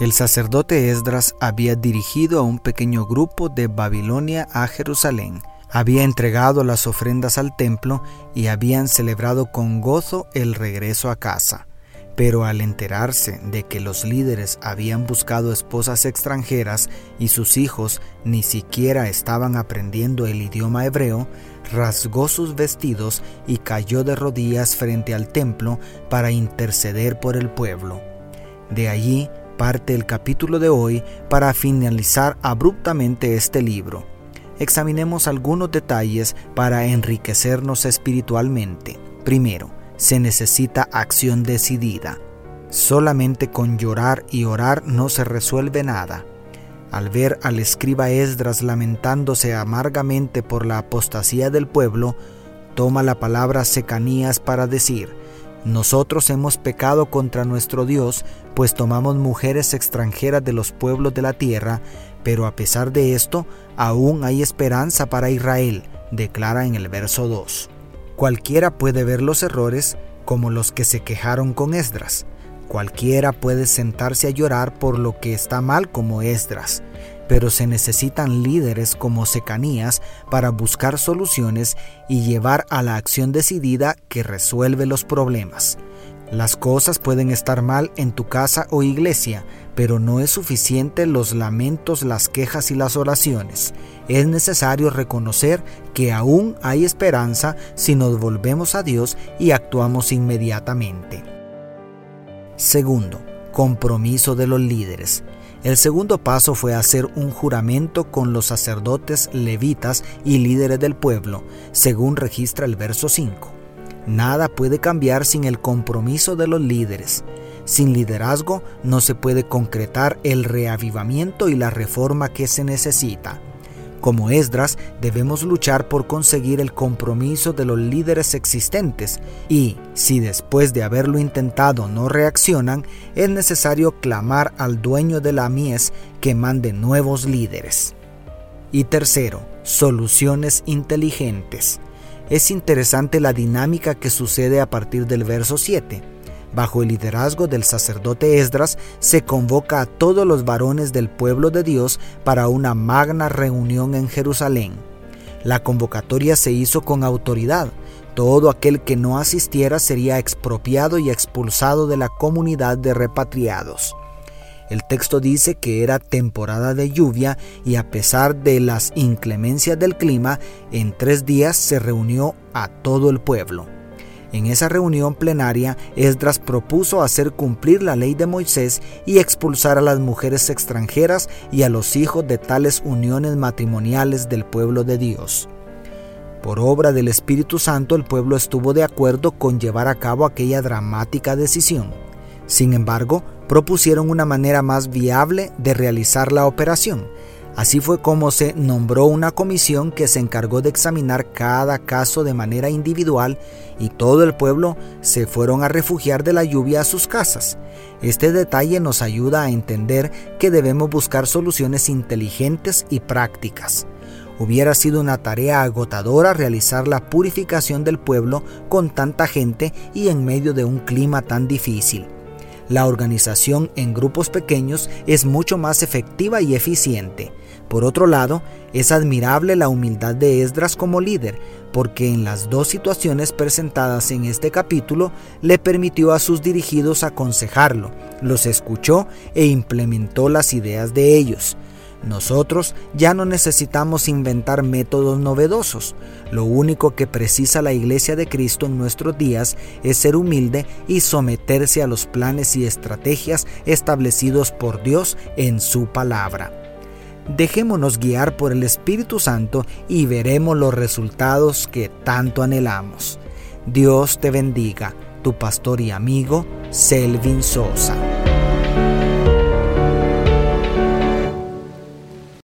el sacerdote Esdras había dirigido a un pequeño grupo de Babilonia a Jerusalén, había entregado las ofrendas al templo y habían celebrado con gozo el regreso a casa. Pero al enterarse de que los líderes habían buscado esposas extranjeras y sus hijos ni siquiera estaban aprendiendo el idioma hebreo, rasgó sus vestidos y cayó de rodillas frente al templo para interceder por el pueblo. De allí parte el capítulo de hoy para finalizar abruptamente este libro. Examinemos algunos detalles para enriquecernos espiritualmente. Primero, se necesita acción decidida. Solamente con llorar y orar no se resuelve nada. Al ver al escriba Esdras lamentándose amargamente por la apostasía del pueblo, toma la palabra Secanías para decir, nosotros hemos pecado contra nuestro Dios, pues tomamos mujeres extranjeras de los pueblos de la tierra, pero a pesar de esto, aún hay esperanza para Israel, declara en el verso 2. Cualquiera puede ver los errores como los que se quejaron con Esdras. Cualquiera puede sentarse a llorar por lo que está mal como Esdras pero se necesitan líderes como Secanías para buscar soluciones y llevar a la acción decidida que resuelve los problemas. Las cosas pueden estar mal en tu casa o iglesia, pero no es suficiente los lamentos, las quejas y las oraciones. Es necesario reconocer que aún hay esperanza si nos volvemos a Dios y actuamos inmediatamente. Segundo, compromiso de los líderes. El segundo paso fue hacer un juramento con los sacerdotes levitas y líderes del pueblo, según registra el verso 5. Nada puede cambiar sin el compromiso de los líderes. Sin liderazgo no se puede concretar el reavivamiento y la reforma que se necesita. Como Esdras, debemos luchar por conseguir el compromiso de los líderes existentes y, si después de haberlo intentado no reaccionan, es necesario clamar al dueño de la mies que mande nuevos líderes. Y tercero, soluciones inteligentes. Es interesante la dinámica que sucede a partir del verso 7 Bajo el liderazgo del sacerdote Esdras, se convoca a todos los varones del pueblo de Dios para una magna reunión en Jerusalén. La convocatoria se hizo con autoridad. Todo aquel que no asistiera sería expropiado y expulsado de la comunidad de repatriados. El texto dice que era temporada de lluvia y a pesar de las inclemencias del clima, en tres días se reunió a todo el pueblo. En esa reunión plenaria, Esdras propuso hacer cumplir la ley de Moisés y expulsar a las mujeres extranjeras y a los hijos de tales uniones matrimoniales del pueblo de Dios. Por obra del Espíritu Santo, el pueblo estuvo de acuerdo con llevar a cabo aquella dramática decisión. Sin embargo, propusieron una manera más viable de realizar la operación, Así fue como se nombró una comisión que se encargó de examinar cada caso de manera individual y todo el pueblo se fueron a refugiar de la lluvia a sus casas. Este detalle nos ayuda a entender que debemos buscar soluciones inteligentes y prácticas. Hubiera sido una tarea agotadora realizar la purificación del pueblo con tanta gente y en medio de un clima tan difícil. La organización en grupos pequeños es mucho más efectiva y eficiente. Por otro lado, es admirable la humildad de Esdras como líder, porque en las dos situaciones presentadas en este capítulo le permitió a sus dirigidos aconsejarlo, los escuchó e implementó las ideas de ellos. Nosotros ya no necesitamos inventar métodos novedosos. Lo único que precisa la Iglesia de Cristo en nuestros días es ser humilde y someterse a los planes y estrategias establecidos por Dios en su palabra. Dejémonos guiar por el Espíritu Santo y veremos los resultados que tanto anhelamos. Dios te bendiga, tu pastor y amigo Selvin Sosa.